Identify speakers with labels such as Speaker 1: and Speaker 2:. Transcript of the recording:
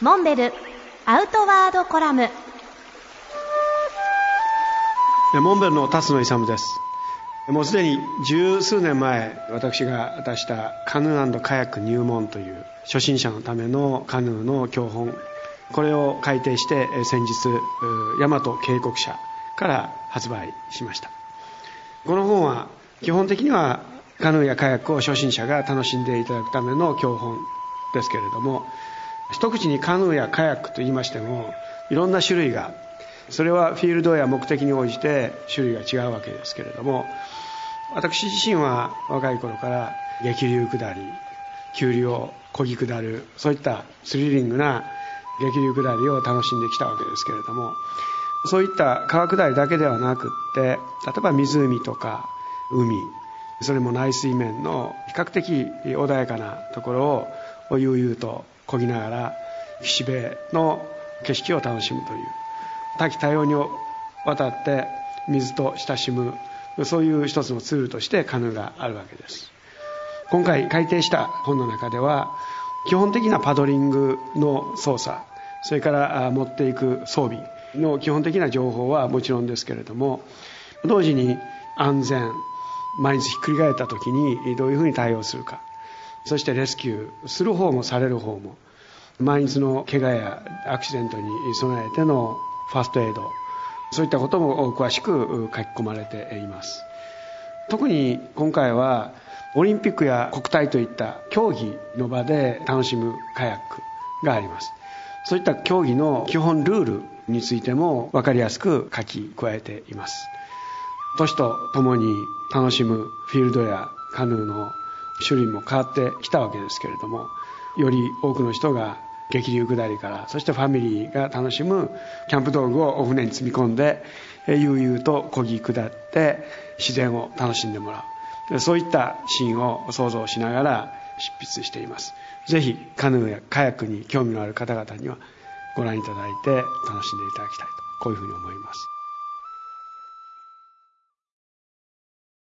Speaker 1: モンベルアウトワードコラム。
Speaker 2: モンベルの辰野勇です。もうすでに十数年前私が出したカヌーカヤック入門という初心者のためのカヌーの教本。これを改訂して先日大和警告社から発売しました。この本は基本的にはカヌーやカヤックを初心者が楽しんでいただくための教本ですけれども一口にカヌーやカヤックと言いましてもいろんな種類がそれはフィールドや目的に応じて種類が違うわけですけれども私自身は若い頃から激流下り急流を漕ぎ下るそういったスリリングな激流下りを楽しんできたわけですけれどもそういった川下りだけではなくって例えば湖とか海それも内水面の比較的穏やかなところを悠々と漕ぎながら岸辺の景色を楽しむという。多岐多様にわたって水と親しむそういう一つのツールとしてカヌーがあるわけです。今回改訂した本の中では基本的なパドリングの操作それから持っていく装備の基本的な情報はもちろんですけれども同時に安全毎日ひっくり返った時にどういうふうに対応するかそしてレスキューする方もされる方も毎日の怪我やアクシデントに備えてのファーストエイドそういったことも詳しく書き込まれています。特に今回はオリンピックや国体といった競技の場で楽しむカヤックがあります。そういった競技の基本ルールについても分かりやすく書き加えています。年とともに楽しむフィールドやカヌーの種類も変わってきたわけですけれどもより多くの人が激流下りからそしてファミリーが楽しむキャンプ道具をお船に積み込んで悠々と漕ぎ下って自然を楽しんでもらう。そういったシーンを想像しながら執筆しています。ぜひカヌーやカヤックに興味のある方々にはご覧いただいて楽しんでいただきたいとこういうふうに思います。